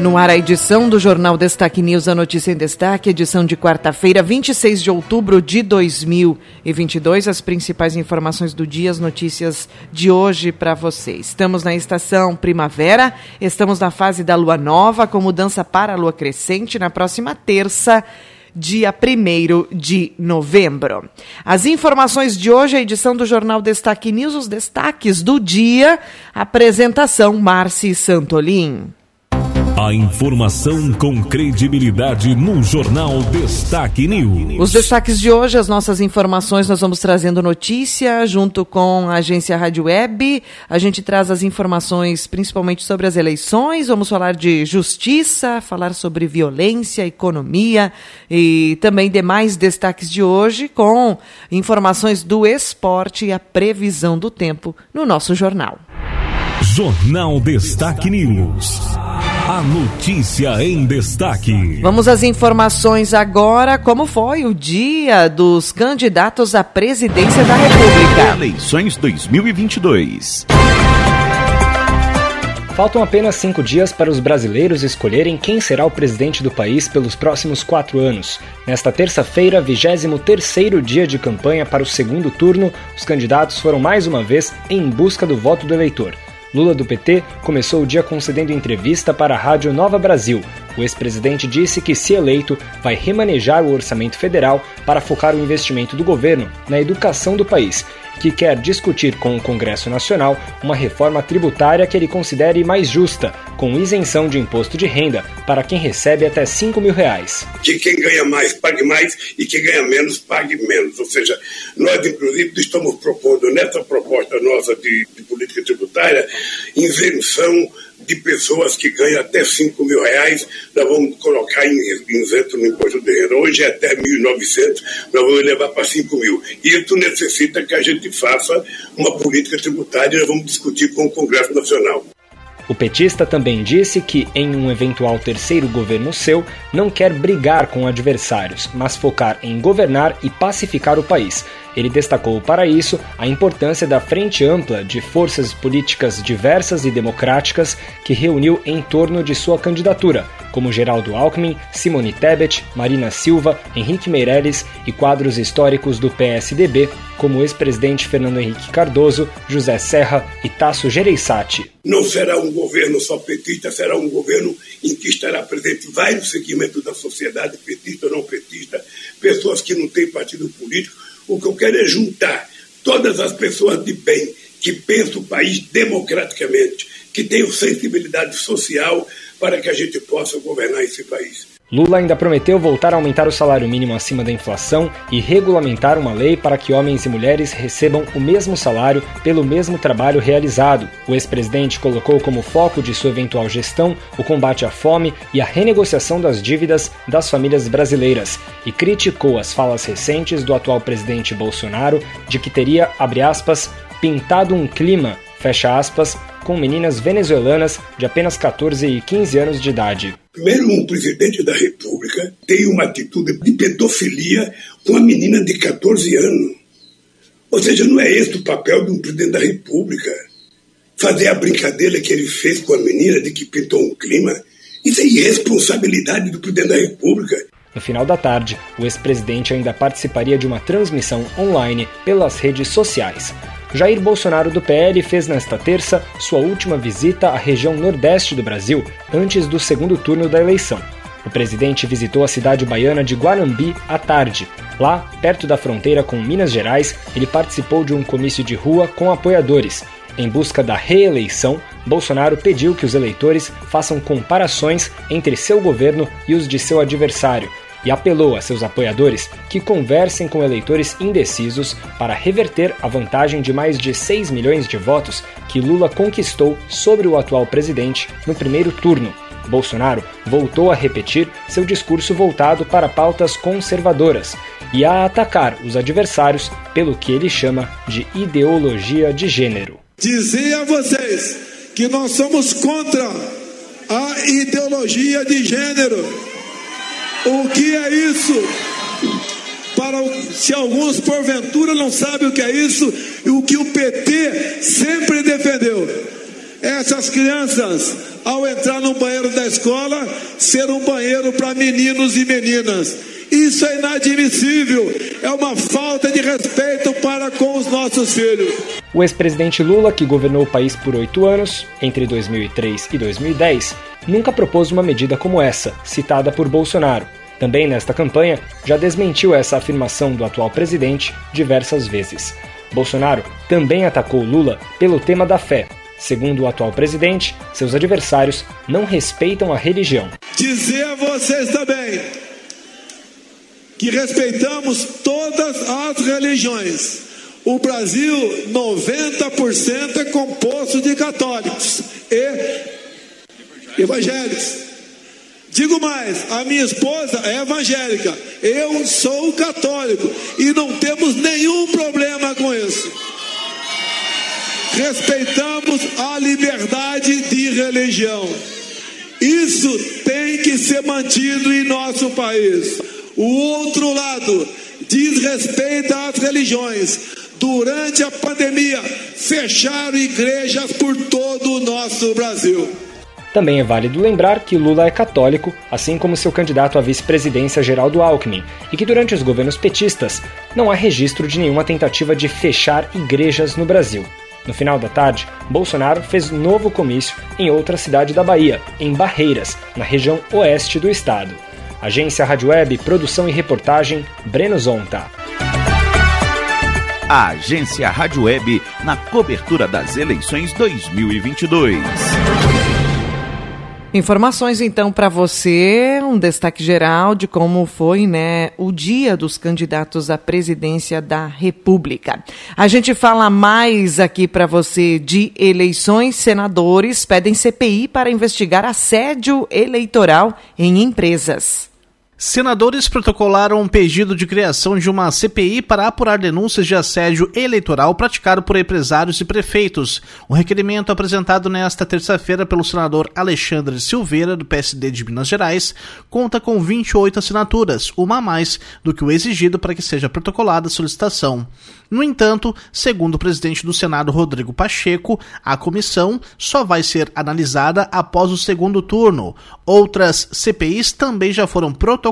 No ar, a edição do Jornal Destaque News, a notícia em destaque, edição de quarta-feira, 26 de outubro de 2022. As principais informações do dia, as notícias de hoje para você. Estamos na estação primavera, estamos na fase da lua nova, com mudança para a lua crescente na próxima terça dia 1 de novembro. As informações de hoje, a edição do Jornal Destaque News, os destaques do dia, apresentação Marci Santolin. A informação com credibilidade no Jornal Destaque News. Os destaques de hoje, as nossas informações, nós vamos trazendo notícia junto com a agência Rádio Web. A gente traz as informações principalmente sobre as eleições. Vamos falar de justiça, falar sobre violência, economia e também demais destaques de hoje com informações do esporte e a previsão do tempo no nosso jornal. Jornal Destaque News. A notícia em destaque. Vamos às informações agora. Como foi o dia dos candidatos à presidência da República? Eleições 2022. Faltam apenas cinco dias para os brasileiros escolherem quem será o presidente do país pelos próximos quatro anos. Nesta terça-feira, 23º dia de campanha para o segundo turno, os candidatos foram mais uma vez em busca do voto do eleitor. Lula do PT começou o dia concedendo entrevista para a Rádio Nova Brasil. O ex-presidente disse que, se eleito, vai remanejar o orçamento federal para focar o investimento do governo na educação do país que quer discutir com o Congresso Nacional uma reforma tributária que ele considere mais justa, com isenção de imposto de renda para quem recebe até 5 mil reais. Que quem ganha mais pague mais e quem ganha menos pague menos. Ou seja, nós, inclusive, estamos propondo nessa proposta nossa de, de política tributária isenção de pessoas que ganham até 5 mil reais, nós vamos colocar em isento no imposto de renda. Hoje é até 1.900, nós vamos levar para 5 mil. E isso necessita que a gente faça uma política tributária e nós vamos discutir com o Congresso Nacional. O petista também disse que, em um eventual terceiro governo seu, não quer brigar com adversários, mas focar em governar e pacificar o país. Ele destacou para isso a importância da frente ampla de forças políticas diversas e democráticas que reuniu em torno de sua candidatura, como Geraldo Alckmin, Simone Tebet, Marina Silva, Henrique Meirelles e quadros históricos do PSDB, como ex-presidente Fernando Henrique Cardoso, José Serra e Tasso Gereissati. Não será um governo só petista, será um governo em que estará presente vários segmentos da sociedade, petista ou não petista, pessoas que não têm partido político, o que eu quero é juntar todas as pessoas de bem que pensam o país democraticamente, que tenham sensibilidade social para que a gente possa governar esse país. Lula ainda prometeu voltar a aumentar o salário mínimo acima da inflação e regulamentar uma lei para que homens e mulheres recebam o mesmo salário pelo mesmo trabalho realizado. O ex-presidente colocou como foco de sua eventual gestão o combate à fome e a renegociação das dívidas das famílias brasileiras e criticou as falas recentes do atual presidente Bolsonaro de que teria, abre aspas, pintado um clima, fecha aspas, com meninas venezuelanas de apenas 14 e 15 anos de idade. Primeiro, um presidente da República tem uma atitude de pedofilia com uma menina de 14 anos. Ou seja, não é esse o papel de um presidente da República. Fazer a brincadeira que ele fez com a menina de que pintou um clima. Isso é irresponsabilidade do presidente da República. No final da tarde, o ex-presidente ainda participaria de uma transmissão online pelas redes sociais. Jair Bolsonaro do PL fez nesta terça sua última visita à região nordeste do Brasil antes do segundo turno da eleição. O presidente visitou a cidade baiana de Guarambi à tarde. Lá, perto da fronteira com Minas Gerais, ele participou de um comício de rua com apoiadores. Em busca da reeleição, Bolsonaro pediu que os eleitores façam comparações entre seu governo e os de seu adversário e apelou a seus apoiadores que conversem com eleitores indecisos para reverter a vantagem de mais de 6 milhões de votos que Lula conquistou sobre o atual presidente no primeiro turno. Bolsonaro voltou a repetir seu discurso voltado para pautas conservadoras e a atacar os adversários pelo que ele chama de ideologia de gênero. Dizer a vocês que nós somos contra a ideologia de gênero. O que é isso? Para se alguns porventura não sabem o que é isso, o que o PT sempre defendeu. Essas crianças, ao entrar no banheiro da escola, ser um banheiro para meninos e meninas. Isso é inadmissível, é uma falta de respeito para com os nossos filhos. O ex-presidente Lula, que governou o país por oito anos, entre 2003 e 2010, nunca propôs uma medida como essa, citada por Bolsonaro. Também nesta campanha, já desmentiu essa afirmação do atual presidente diversas vezes. Bolsonaro também atacou Lula pelo tema da fé. Segundo o atual presidente, seus adversários não respeitam a religião. Dizer a vocês também que respeitamos todas as religiões. O Brasil, 90% é composto de católicos e evangélicos. Digo mais, a minha esposa é evangélica, eu sou católico e não temos nenhum problema com isso. Respeitamos a liberdade de religião. Isso tem que ser mantido em nosso país. O outro lado diz respeito às religiões. Durante a pandemia, fecharam igrejas por todo o nosso Brasil. Também é válido lembrar que Lula é católico, assim como seu candidato à vice-presidência Geraldo Alckmin, e que durante os governos petistas não há registro de nenhuma tentativa de fechar igrejas no Brasil. No final da tarde, Bolsonaro fez novo comício em outra cidade da Bahia, em Barreiras, na região oeste do estado. Agência Rádio Web, produção e reportagem, Breno Zonta. A Agência Rádio Web na cobertura das eleições 2022. Informações então para você, um destaque geral de como foi, né, o dia dos candidatos à presidência da República. A gente fala mais aqui para você de eleições, senadores pedem CPI para investigar assédio eleitoral em empresas. Senadores protocolaram um pedido de criação de uma CPI para apurar denúncias de assédio eleitoral praticado por empresários e prefeitos. O requerimento apresentado nesta terça-feira pelo senador Alexandre Silveira, do PSD de Minas Gerais, conta com 28 assinaturas, uma a mais do que o exigido para que seja protocolada a solicitação. No entanto, segundo o presidente do Senado, Rodrigo Pacheco, a comissão só vai ser analisada após o segundo turno. Outras CPIs também já foram protocoladas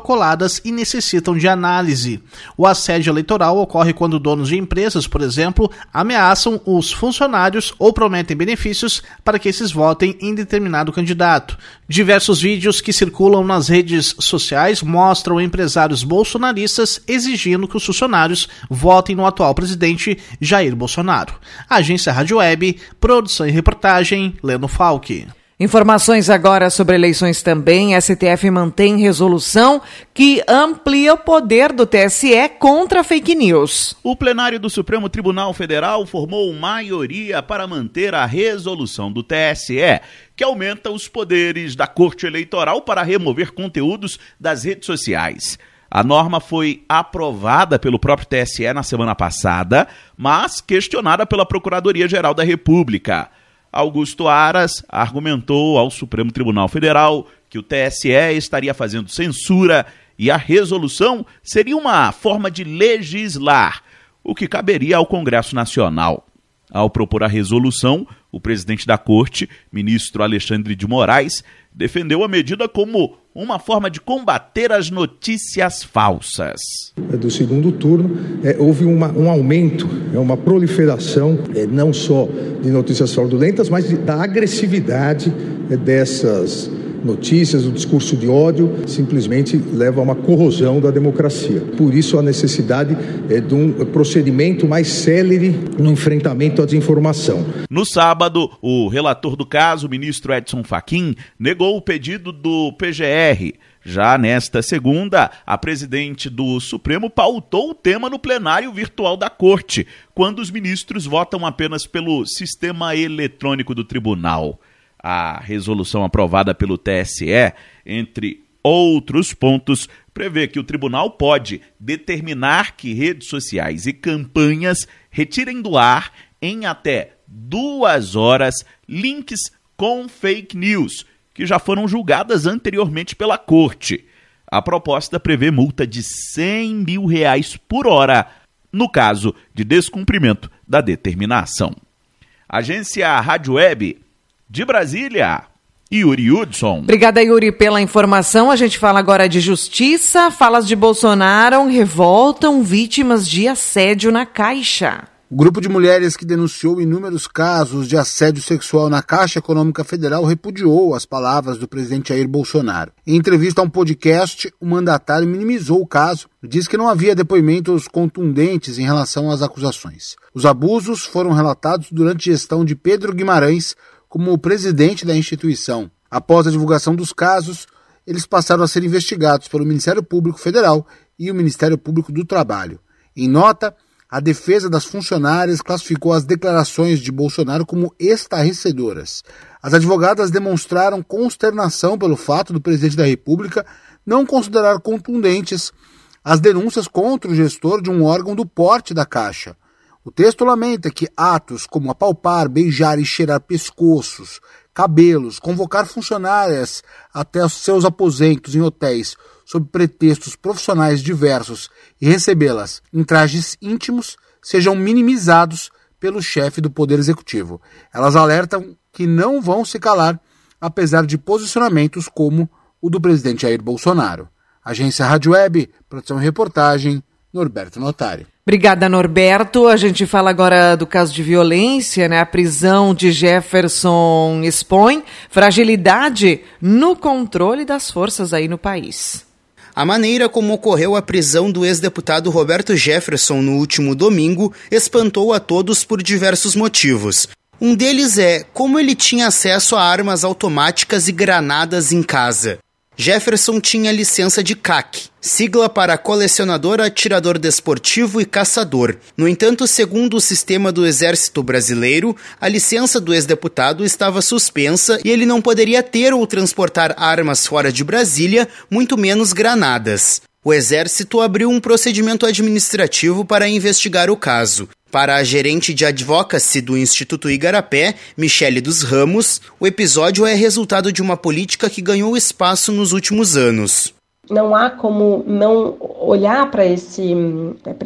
e necessitam de análise. O assédio eleitoral ocorre quando donos de empresas, por exemplo, ameaçam os funcionários ou prometem benefícios para que esses votem em determinado candidato. Diversos vídeos que circulam nas redes sociais mostram empresários bolsonaristas exigindo que os funcionários votem no atual presidente Jair Bolsonaro. Agência Rádio Web, produção e reportagem, Leno Falck. Informações agora sobre eleições também. STF mantém resolução que amplia o poder do TSE contra fake news. O plenário do Supremo Tribunal Federal formou maioria para manter a resolução do TSE, que aumenta os poderes da Corte Eleitoral para remover conteúdos das redes sociais. A norma foi aprovada pelo próprio TSE na semana passada, mas questionada pela Procuradoria-Geral da República. Augusto Aras argumentou ao Supremo Tribunal Federal que o TSE estaria fazendo censura e a resolução seria uma forma de legislar, o que caberia ao Congresso Nacional. Ao propor a resolução, o presidente da corte, ministro Alexandre de Moraes, defendeu a medida como uma forma de combater as notícias falsas. Do segundo turno, é, houve uma, um aumento, é, uma proliferação, é, não só de notícias fraudulentas, mas de, da agressividade é, dessas notícias, o discurso de ódio simplesmente leva a uma corrosão da democracia. Por isso a necessidade é de um procedimento mais célere no enfrentamento à desinformação. No sábado, o relator do caso, o ministro Edson Fachin, negou o pedido do PGR. Já nesta segunda, a presidente do Supremo pautou o tema no plenário virtual da Corte, quando os ministros votam apenas pelo sistema eletrônico do tribunal a resolução aprovada pelo TSE entre outros pontos, prevê que o tribunal pode determinar que redes sociais e campanhas retirem do ar em até duas horas links com fake news, que já foram julgadas anteriormente pela corte. A proposta prevê multa de 100 mil reais por hora, no caso de descumprimento da determinação. Agência Rádio Web de Brasília. Yuri Hudson. Obrigada, Yuri, pela informação. A gente fala agora de justiça. Falas de Bolsonaro revoltam vítimas de assédio na Caixa. O grupo de mulheres que denunciou inúmeros casos de assédio sexual na Caixa Econômica Federal repudiou as palavras do presidente Jair Bolsonaro. Em entrevista a um podcast, o mandatário minimizou o caso e disse que não havia depoimentos contundentes em relação às acusações. Os abusos foram relatados durante a gestão de Pedro Guimarães como o presidente da instituição. Após a divulgação dos casos, eles passaram a ser investigados pelo Ministério Público Federal e o Ministério Público do Trabalho. Em nota, a defesa das funcionárias classificou as declarações de Bolsonaro como estarrecedoras. As advogadas demonstraram consternação pelo fato do presidente da República não considerar contundentes as denúncias contra o gestor de um órgão do porte da Caixa. O texto lamenta que atos como apalpar, beijar e cheirar pescoços, cabelos, convocar funcionárias até os seus aposentos em hotéis sob pretextos profissionais diversos e recebê-las em trajes íntimos sejam minimizados pelo chefe do Poder Executivo. Elas alertam que não vão se calar, apesar de posicionamentos como o do presidente Jair Bolsonaro. Agência Rádio Web, produção e reportagem, Norberto Notari. Obrigada, Norberto. A gente fala agora do caso de violência, né? A prisão de Jefferson expõe fragilidade no controle das forças aí no país. A maneira como ocorreu a prisão do ex-deputado Roberto Jefferson no último domingo espantou a todos por diversos motivos. Um deles é como ele tinha acesso a armas automáticas e granadas em casa. Jefferson tinha licença de CAC, sigla para colecionador, atirador desportivo e caçador. No entanto, segundo o sistema do Exército Brasileiro, a licença do ex-deputado estava suspensa e ele não poderia ter ou transportar armas fora de Brasília, muito menos granadas. O Exército abriu um procedimento administrativo para investigar o caso. Para a gerente de advocacy do Instituto Igarapé, Michele dos Ramos, o episódio é resultado de uma política que ganhou espaço nos últimos anos. Não há como não olhar para esse,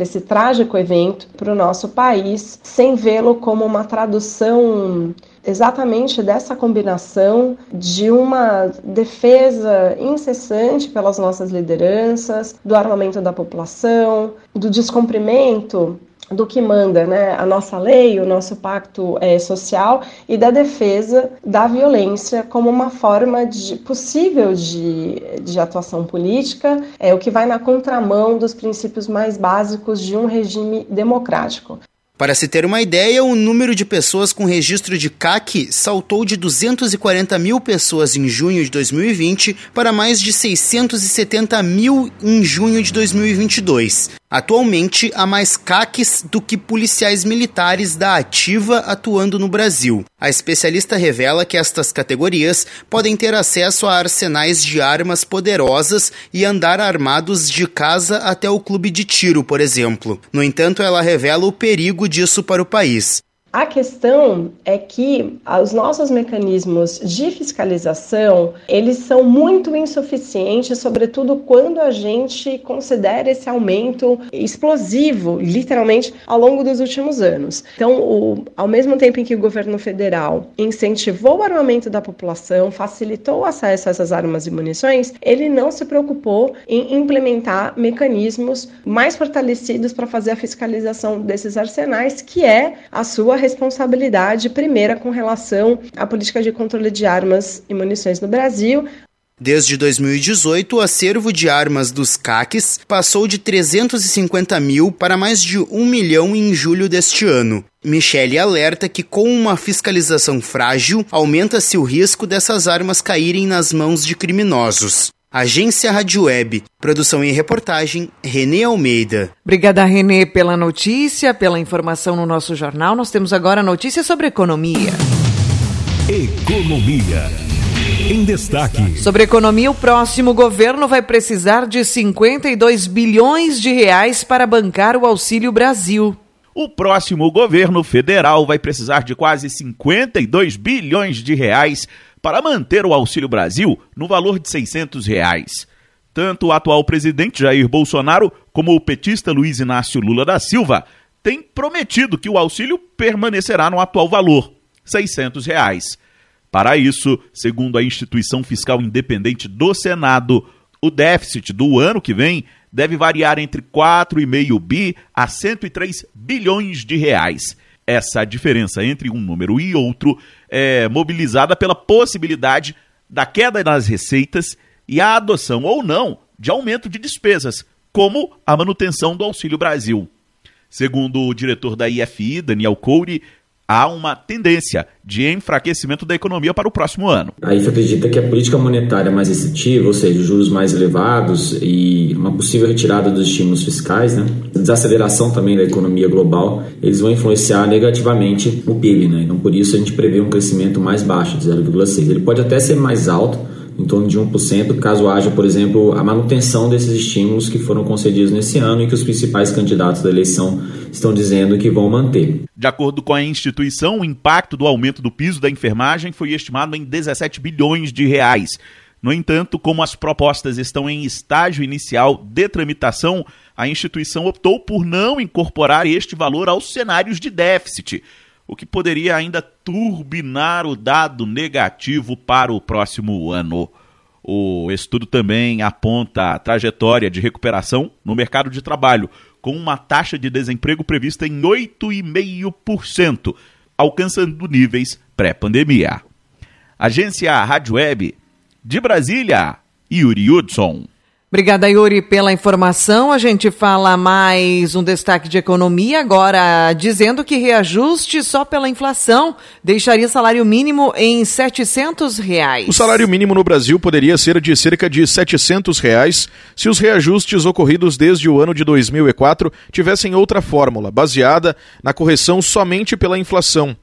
esse trágico evento para o nosso país sem vê-lo como uma tradução exatamente dessa combinação de uma defesa incessante pelas nossas lideranças, do armamento da população, do descumprimento do que manda né, a nossa lei, o nosso pacto é, social e da defesa da violência como uma forma de, possível de, de atuação política, é o que vai na contramão dos princípios mais básicos de um regime democrático. Para se ter uma ideia, o número de pessoas com registro de CAC saltou de 240 mil pessoas em junho de 2020 para mais de 670 mil em junho de 2022. Atualmente, há mais CACs do que policiais militares da ativa atuando no Brasil. A especialista revela que estas categorias podem ter acesso a arsenais de armas poderosas e andar armados de casa até o clube de tiro, por exemplo. No entanto, ela revela o perigo disso para o país. A questão é que os nossos mecanismos de fiscalização, eles são muito insuficientes, sobretudo quando a gente considera esse aumento explosivo, literalmente, ao longo dos últimos anos. Então, o, ao mesmo tempo em que o governo federal incentivou o armamento da população, facilitou o acesso a essas armas e munições, ele não se preocupou em implementar mecanismos mais fortalecidos para fazer a fiscalização desses arsenais, que é a sua responsabilidade primeira com relação à política de controle de armas e munições no Brasil, Desde 2018, o acervo de armas dos CACs passou de 350 mil para mais de 1 milhão em julho deste ano. Michele alerta que, com uma fiscalização frágil, aumenta-se o risco dessas armas caírem nas mãos de criminosos. Agência Rádio Web. Produção e reportagem, Renê Almeida. Obrigada, Renê, pela notícia, pela informação no nosso jornal. Nós temos agora notícias sobre economia. Economia. em destaque. Sobre economia, o próximo governo vai precisar de 52 bilhões de reais para bancar o Auxílio Brasil. O próximo governo federal vai precisar de quase 52 bilhões de reais para manter o Auxílio Brasil no valor de 600 reais. Tanto o atual presidente Jair Bolsonaro como o petista Luiz Inácio Lula da Silva têm prometido que o auxílio permanecerá no atual valor, 600 reais. Para isso, segundo a instituição fiscal independente do Senado, o déficit do ano que vem deve variar entre 4,5 bi a 103 bilhões de reais. Essa diferença entre um número e outro é mobilizada pela possibilidade da queda nas receitas e a adoção ou não de aumento de despesas, como a manutenção do Auxílio Brasil. Segundo o diretor da IFI, Daniel Coure, há uma tendência de enfraquecimento da economia para o próximo ano. A IFA acredita que a política monetária mais restritiva, ou seja, juros mais elevados e uma possível retirada dos estímulos fiscais, né, desaceleração também da economia global, eles vão influenciar negativamente o PIB. Né? Então, por isso, a gente prevê um crescimento mais baixo, de 0,6. Ele pode até ser mais alto, em torno de 1%, caso haja, por exemplo, a manutenção desses estímulos que foram concedidos nesse ano e que os principais candidatos da eleição estão dizendo que vão manter. De acordo com a instituição, o impacto do aumento do piso da enfermagem foi estimado em 17 bilhões de reais. No entanto, como as propostas estão em estágio inicial de tramitação, a instituição optou por não incorporar este valor aos cenários de déficit o que poderia ainda turbinar o dado negativo para o próximo ano. O estudo também aponta a trajetória de recuperação no mercado de trabalho, com uma taxa de desemprego prevista em 8,5%, alcançando níveis pré-pandemia. Agência Rádio Web de Brasília, Yuri Hudson. Obrigada, Yuri, pela informação. A gente fala mais um destaque de economia, agora dizendo que reajuste só pela inflação deixaria salário mínimo em 700 reais. O salário mínimo no Brasil poderia ser de cerca de 700 reais se os reajustes ocorridos desde o ano de 2004 tivessem outra fórmula, baseada na correção somente pela inflação.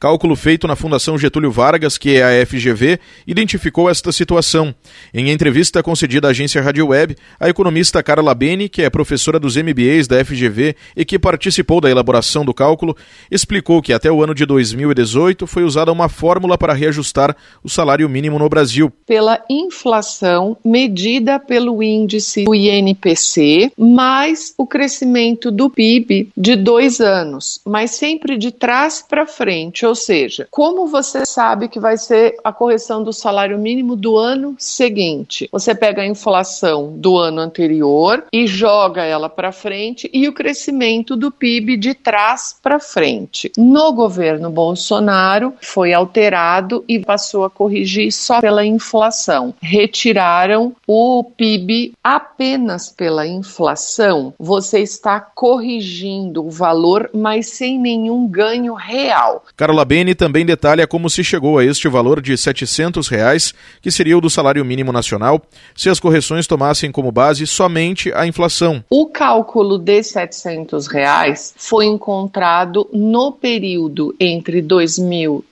Cálculo feito na Fundação Getúlio Vargas, que é a FGV, identificou esta situação. Em entrevista concedida à agência Rádio Web, a economista Carla Beni, que é professora dos MBAs da FGV e que participou da elaboração do cálculo, explicou que até o ano de 2018 foi usada uma fórmula para reajustar o salário mínimo no Brasil. Pela inflação medida pelo índice do INPC, mais o crescimento do PIB de dois anos, mas sempre de trás para frente ou seja, como você sabe que vai ser a correção do salário mínimo do ano seguinte? Você pega a inflação do ano anterior e joga ela para frente e o crescimento do PIB de trás para frente. No governo Bolsonaro foi alterado e passou a corrigir só pela inflação. Retiraram o PIB apenas pela inflação. Você está corrigindo o valor, mas sem nenhum ganho real. Carla Labene também detalha como se chegou a este valor de 700 reais, que seria o do salário mínimo nacional, se as correções tomassem como base somente a inflação. O cálculo de 700 reais foi encontrado no período entre 2000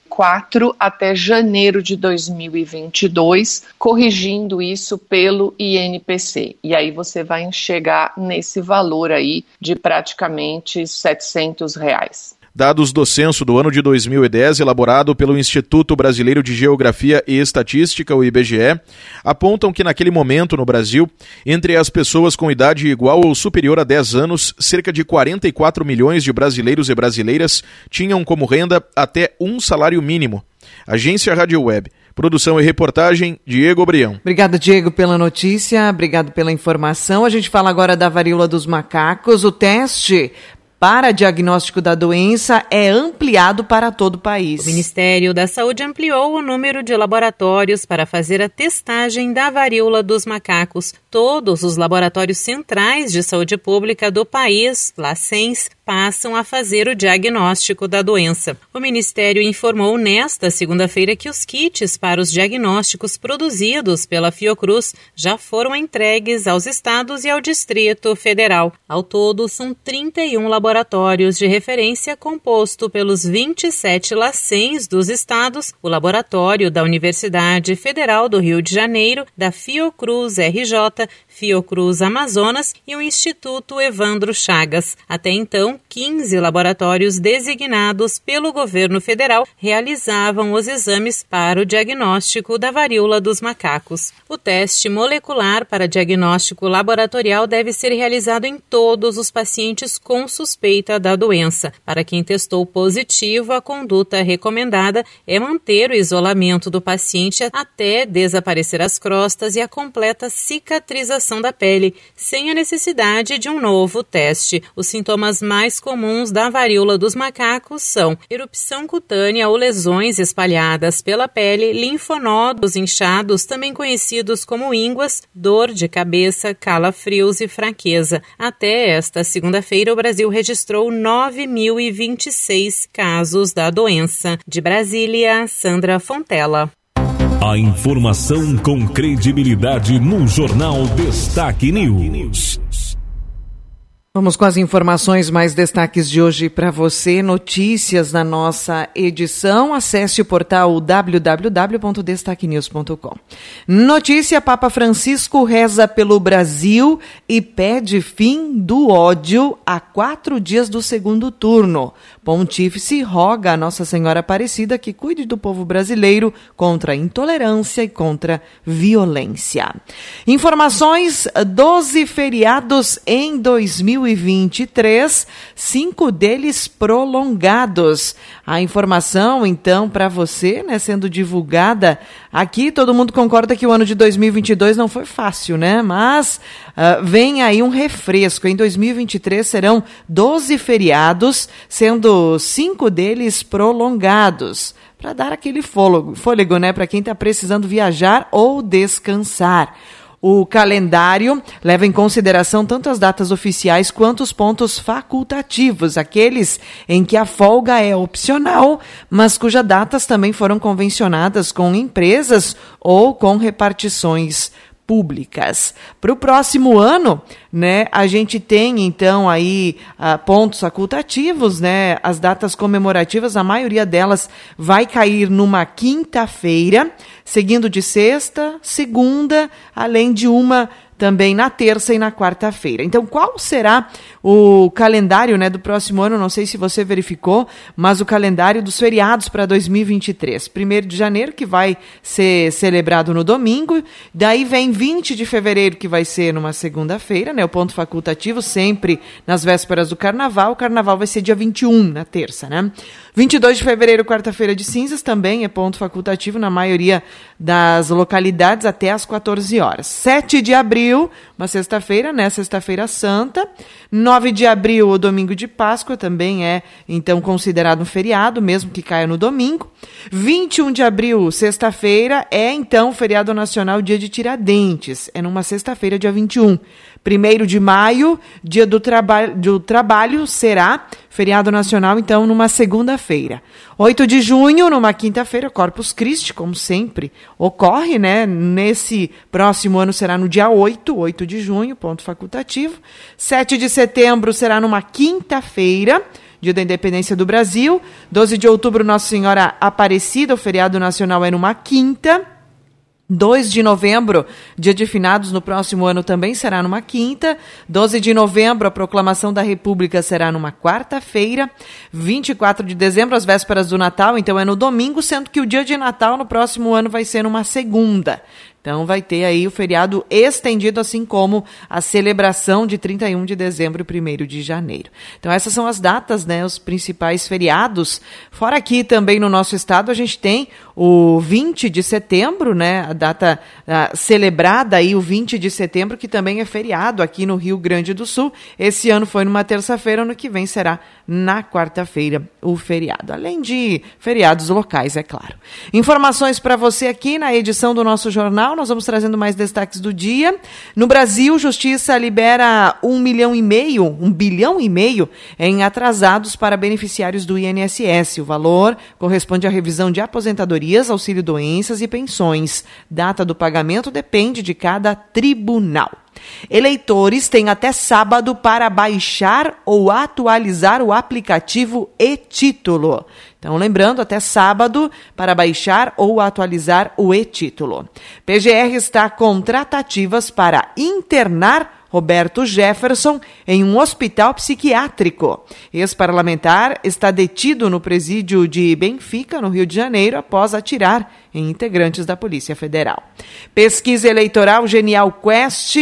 até janeiro de 2022, corrigindo isso pelo INPC. E aí você vai chegar nesse valor aí de praticamente 700 reais. Dados do censo do ano de 2010, elaborado pelo Instituto Brasileiro de Geografia e Estatística, o IBGE, apontam que naquele momento no Brasil, entre as pessoas com idade igual ou superior a 10 anos, cerca de 44 milhões de brasileiros e brasileiras tinham como renda até um salário mínimo. Agência Rádio Web. Produção e reportagem, Diego Brião. Obrigada, Diego, pela notícia, obrigado pela informação. A gente fala agora da varíola dos macacos. O teste para diagnóstico da doença é ampliado para todo o país. O Ministério da Saúde ampliou o número de laboratórios para fazer a testagem da varíola dos macacos. Todos os laboratórios centrais de saúde pública do país, LACENS, passam a fazer o diagnóstico da doença. O Ministério informou nesta segunda-feira que os kits para os diagnósticos produzidos pela Fiocruz já foram entregues aos estados e ao Distrito Federal. Ao todo, são 31 laboratórios laboratórios de referência composto pelos 27 LACENs dos estados, o laboratório da Universidade Federal do Rio de Janeiro, da Fiocruz RJ, Fiocruz Amazonas e o Instituto Evandro Chagas. Até então, 15 laboratórios designados pelo governo federal realizavam os exames para o diagnóstico da varíola dos macacos. O teste molecular para diagnóstico laboratorial deve ser realizado em todos os pacientes com suspeita da doença. Para quem testou positivo, a conduta recomendada é manter o isolamento do paciente até desaparecer as crostas e a completa cicatrização da pele, sem a necessidade de um novo teste. Os sintomas mais comuns da varíola dos macacos são erupção cutânea ou lesões espalhadas pela pele, linfonodos inchados, também conhecidos como ínguas, dor de cabeça, calafrios e fraqueza. Até esta segunda-feira, o Brasil registrou 9.026 casos da doença. De Brasília, Sandra Fontela. A informação com credibilidade no Jornal Destaque News. Vamos com as informações mais destaques de hoje para você. Notícias na nossa edição. Acesse o portal www.destaquenews.com. Notícia: Papa Francisco reza pelo Brasil e pede fim do ódio a quatro dias do segundo turno. Pontífice roga a Nossa Senhora Aparecida que cuide do povo brasileiro contra a intolerância e contra violência. Informações: 12 feriados em 2023, cinco deles prolongados. A informação, então, para você, né, sendo divulgada aqui, todo mundo concorda que o ano de 2022 não foi fácil, né? Mas uh, vem aí um refresco. Em 2023 serão 12 feriados, sendo cinco deles prolongados, para dar aquele fôlego, fôlego né, para quem está precisando viajar ou descansar. O calendário leva em consideração tanto as datas oficiais quanto os pontos facultativos, aqueles em que a folga é opcional, mas cujas datas também foram convencionadas com empresas ou com repartições públicas. Para o próximo ano, né, a gente tem então aí uh, pontos facultativos, né, as datas comemorativas, a maioria delas vai cair numa quinta-feira, seguindo de sexta, segunda, além de uma também na terça e na quarta-feira. Então, qual será o calendário né, do próximo ano? Não sei se você verificou, mas o calendário dos feriados para 2023. Primeiro de janeiro, que vai ser celebrado no domingo, daí vem 20 de fevereiro, que vai ser numa segunda-feira, né, o ponto facultativo, sempre nas vésperas do carnaval. O carnaval vai ser dia 21, na terça, né? 22 de fevereiro, quarta-feira de cinzas, também é ponto facultativo na maioria das localidades até às 14 horas. 7 de abril, uma sexta-feira, né? Sexta-feira Santa. 9 de abril, o domingo de Páscoa, também é então considerado um feriado, mesmo que caia no domingo. 21 de abril, sexta-feira, é então feriado nacional, dia de Tiradentes. É numa sexta-feira, dia 21. 1 de maio, dia do, traba do trabalho, será feriado nacional, então, numa segunda-feira. 8 de junho, numa quinta-feira, Corpus Christi, como sempre, ocorre, né? Nesse próximo ano será no dia 8, 8 de junho, ponto facultativo. 7 de setembro será numa quinta-feira. Dia da Independência do Brasil. 12 de outubro, Nossa Senhora Aparecida, o feriado nacional é numa quinta. 2 de novembro, dia de finados no próximo ano também será numa quinta. 12 de novembro, a proclamação da República será numa quarta-feira. 24 de dezembro, as vésperas do Natal, então é no domingo, sendo que o dia de Natal no próximo ano vai ser numa segunda. Então vai ter aí o feriado estendido, assim como a celebração de 31 de dezembro e 1 de janeiro. Então essas são as datas, né, os principais feriados. Fora aqui também no nosso estado a gente tem o 20 de setembro, né, a data a, celebrada aí o 20 de setembro, que também é feriado aqui no Rio Grande do Sul. Esse ano foi numa terça-feira, ano que vem será na quarta-feira o feriado. Além de feriados locais, é claro. Informações para você aqui na edição do nosso jornal nós vamos trazendo mais destaques do dia. No Brasil, Justiça libera um milhão e meio, um bilhão e meio em atrasados para beneficiários do INSS. O valor corresponde à revisão de aposentadorias, auxílio-doenças e pensões. Data do pagamento depende de cada tribunal. Eleitores têm até sábado para baixar ou atualizar o aplicativo e-título. Então, lembrando, até sábado para baixar ou atualizar o e-título. PGR está com tratativas para internar Roberto Jefferson em um hospital psiquiátrico. Ex-parlamentar está detido no presídio de Benfica, no Rio de Janeiro, após atirar em integrantes da Polícia Federal. Pesquisa eleitoral Genial Quest: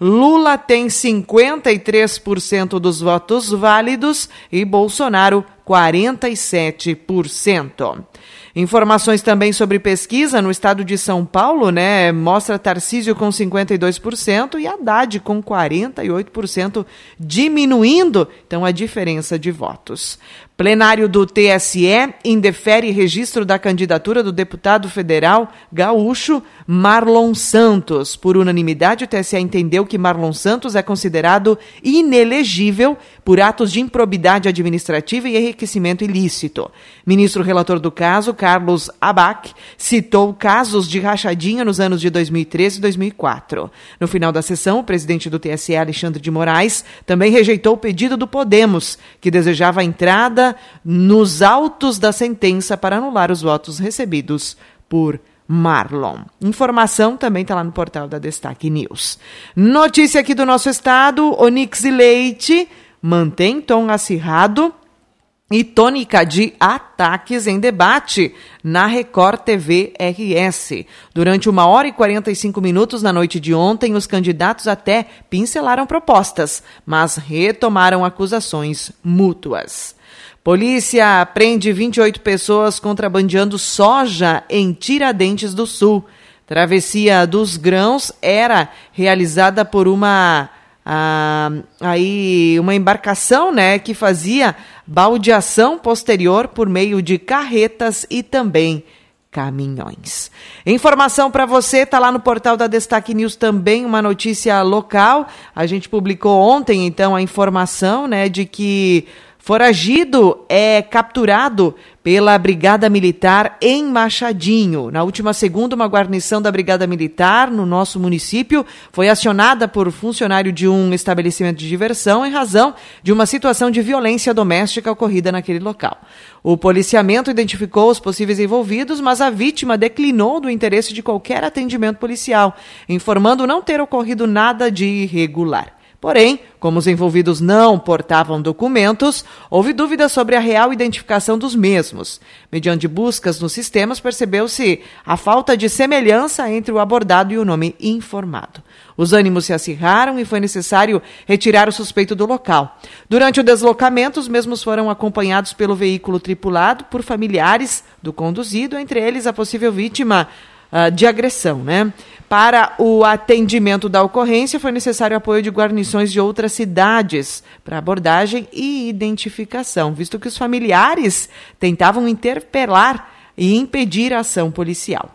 Lula tem 53% dos votos válidos e Bolsonaro 47%. Informações também sobre pesquisa no estado de São Paulo, né? Mostra Tarcísio com 52% e Haddad com 48%, diminuindo então a diferença de votos. Plenário do TSE indefere registro da candidatura do deputado federal gaúcho Marlon Santos. Por unanimidade, o TSE entendeu que Marlon Santos é considerado inelegível por atos de improbidade administrativa e enriquecimento ilícito. Ministro relator do caso, Carlos Abac, citou casos de rachadinha nos anos de 2013 e 2004. No final da sessão, o presidente do TSE, Alexandre de Moraes, também rejeitou o pedido do Podemos, que desejava a entrada nos autos da sentença para anular os votos recebidos por Marlon. Informação também está lá no portal da Destaque News. Notícia aqui do nosso estado: Onix e Leite mantém tom acirrado e tônica de ataques em debate na Record TV RS. Durante uma hora e 45 minutos na noite de ontem, os candidatos até pincelaram propostas, mas retomaram acusações mútuas. Polícia prende 28 pessoas contrabandeando soja em Tiradentes do Sul. Travessia dos grãos era realizada por uma ah, aí uma embarcação, né, que fazia baldeação posterior por meio de carretas e também caminhões. Informação para você, tá lá no portal da Destaque News também uma notícia local. A gente publicou ontem então a informação, né, de que Foragido é capturado pela Brigada Militar em Machadinho. Na última segunda, uma guarnição da Brigada Militar no nosso município foi acionada por funcionário de um estabelecimento de diversão em razão de uma situação de violência doméstica ocorrida naquele local. O policiamento identificou os possíveis envolvidos, mas a vítima declinou do interesse de qualquer atendimento policial, informando não ter ocorrido nada de irregular. Porém, como os envolvidos não portavam documentos, houve dúvidas sobre a real identificação dos mesmos. Mediante buscas nos sistemas, percebeu-se a falta de semelhança entre o abordado e o nome informado. Os ânimos se acirraram e foi necessário retirar o suspeito do local. Durante o deslocamento, os mesmos foram acompanhados pelo veículo tripulado por familiares do conduzido, entre eles a possível vítima uh, de agressão, né? Para o atendimento da ocorrência, foi necessário apoio de guarnições de outras cidades para abordagem e identificação, visto que os familiares tentavam interpelar e impedir a ação policial.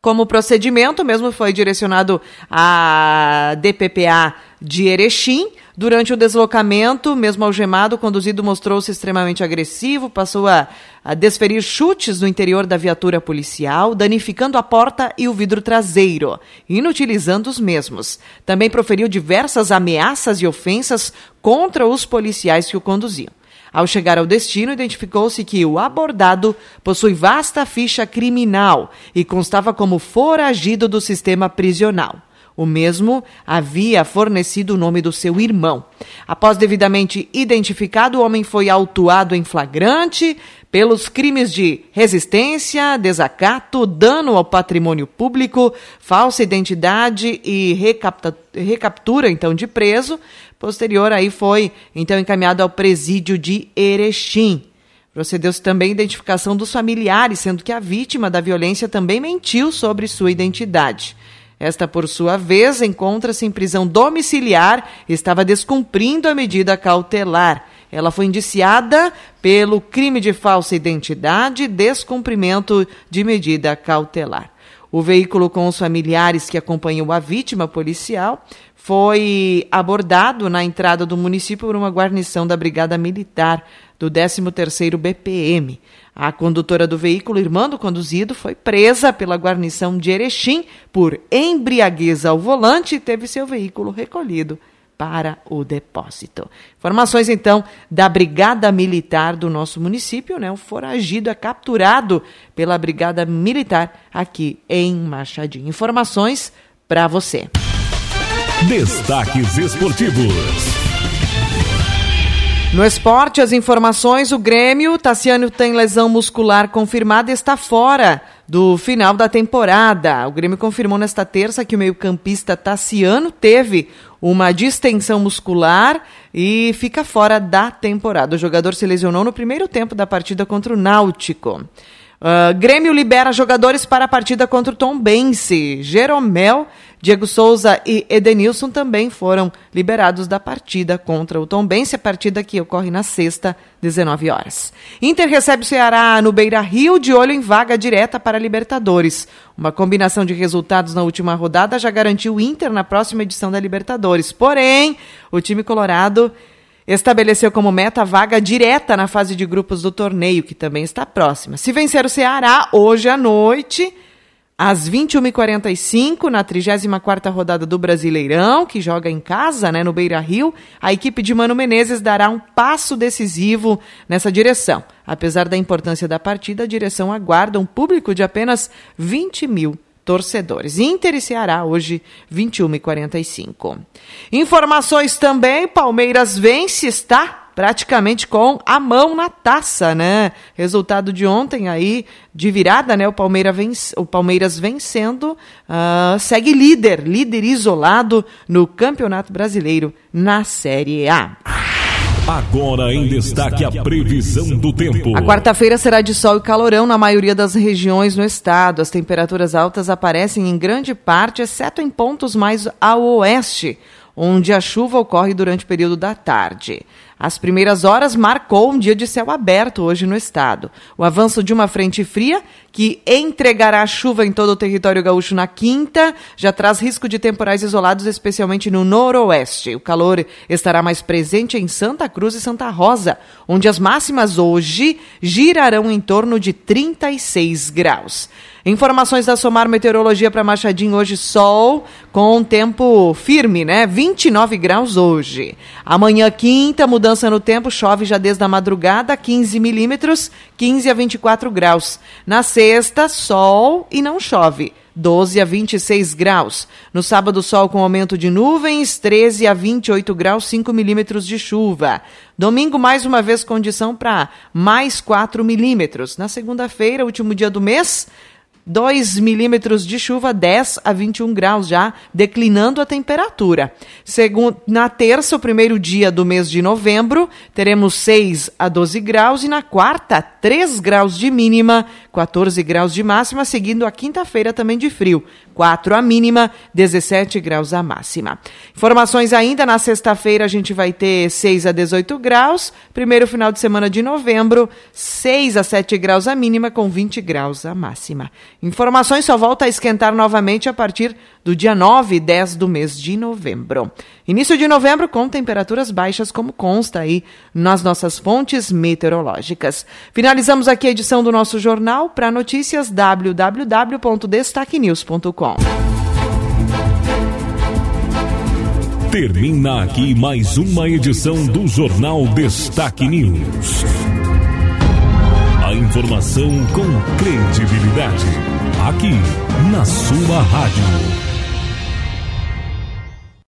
Como procedimento, mesmo foi direcionado à DPPA de Erechim, Durante o deslocamento, mesmo algemado, o conduzido mostrou-se extremamente agressivo, passou a, a, desferir chutes no interior da viatura policial, danificando a porta e o vidro traseiro, inutilizando os mesmos. Também proferiu diversas ameaças e ofensas contra os policiais que o conduziam. Ao chegar ao destino, identificou-se que o abordado possui vasta ficha criminal e constava como foragido do sistema prisional. O mesmo havia fornecido o nome do seu irmão. Após devidamente identificado, o homem foi autuado em flagrante pelos crimes de resistência, desacato, dano ao patrimônio público, falsa identidade e recaptura então de preso. Posterior aí foi então encaminhado ao presídio de Erechim. Procedeu-se também a identificação dos familiares, sendo que a vítima da violência também mentiu sobre sua identidade. Esta, por sua vez, encontra-se em prisão domiciliar e estava descumprindo a medida cautelar. Ela foi indiciada pelo crime de falsa identidade e descumprimento de medida cautelar. O veículo com os familiares que acompanham a vítima policial foi abordado na entrada do município por uma guarnição da Brigada Militar do 13º BPM. A condutora do veículo, irmã do conduzido, foi presa pela guarnição de Erechim por embriaguez ao volante e teve seu veículo recolhido para o depósito. Informações então da Brigada Militar do nosso município, né? O foragido é capturado pela Brigada Militar aqui em Machadinho. Informações para você. Destaques esportivos. No esporte, as informações: o Grêmio, Tassiano tem lesão muscular confirmada e está fora do final da temporada. O Grêmio confirmou nesta terça que o meio-campista Tassiano teve uma distensão muscular e fica fora da temporada. O jogador se lesionou no primeiro tempo da partida contra o Náutico. Uh, Grêmio libera jogadores para a partida contra o Tom Bense. Jeromel, Diego Souza e Edenilson também foram liberados da partida contra o Tom Bense, a partida que ocorre na sexta, 19 horas. Inter recebe o Ceará no Beira Rio, de olho em vaga direta para Libertadores. Uma combinação de resultados na última rodada já garantiu o Inter na próxima edição da Libertadores. Porém, o time colorado estabeleceu como meta a vaga direta na fase de grupos do torneio, que também está próxima. Se vencer o Ceará hoje à noite, às 21h45, na 34ª rodada do Brasileirão, que joga em casa, né, no Beira-Rio, a equipe de Mano Menezes dará um passo decisivo nessa direção. Apesar da importância da partida, a direção aguarda um público de apenas 20 mil torcedores. Inter e Ceará, hoje, 21 e 45. Informações também: Palmeiras vence, está praticamente com a mão na taça, né? Resultado de ontem aí, de virada, né? O, Palmeira vence, o Palmeiras vencendo, uh, segue líder, líder isolado no Campeonato Brasileiro na Série A. Agora em destaque a previsão do tempo. A quarta-feira será de sol e calorão na maioria das regiões no estado. As temperaturas altas aparecem em grande parte, exceto em pontos mais ao oeste, onde a chuva ocorre durante o período da tarde. As primeiras horas marcou um dia de céu aberto hoje no estado. O avanço de uma frente fria, que entregará chuva em todo o território gaúcho na quinta, já traz risco de temporais isolados, especialmente no noroeste. O calor estará mais presente em Santa Cruz e Santa Rosa, onde as máximas hoje girarão em torno de 36 graus. Informações da Somar Meteorologia para Machadinho hoje sol com tempo firme, né? 29 graus hoje. Amanhã quinta, mudança no tempo, chove já desde a madrugada, 15 milímetros, 15 a 24 graus. Na sexta, sol e não chove. 12 a 26 graus. No sábado, sol com aumento de nuvens, 13 a 28 graus, 5 milímetros de chuva. Domingo, mais uma vez, condição para mais 4 milímetros. Na segunda-feira, último dia do mês, 2 milímetros de chuva, 10 a 21 graus já, declinando a temperatura. Segundo, na terça, o primeiro dia do mês de novembro, teremos 6 a 12 graus e na quarta, 3 graus de mínima, 14 graus de máxima, seguindo a quinta-feira também de frio. 4 a mínima, 17 graus a máxima. Informações ainda, na sexta-feira a gente vai ter 6 a 18 graus, primeiro final de semana de novembro, 6 a 7 graus a mínima, com 20 graus a máxima. Informações só volta a esquentar novamente a partir do dia 9 e 10 do mês de novembro. Início de novembro com temperaturas baixas, como consta aí nas nossas fontes meteorológicas. Finalizamos aqui a edição do nosso jornal para notícias www.destaquenews.com. Termina aqui mais uma edição do Jornal Destaque News. A informação com credibilidade. Aqui, na sua rádio.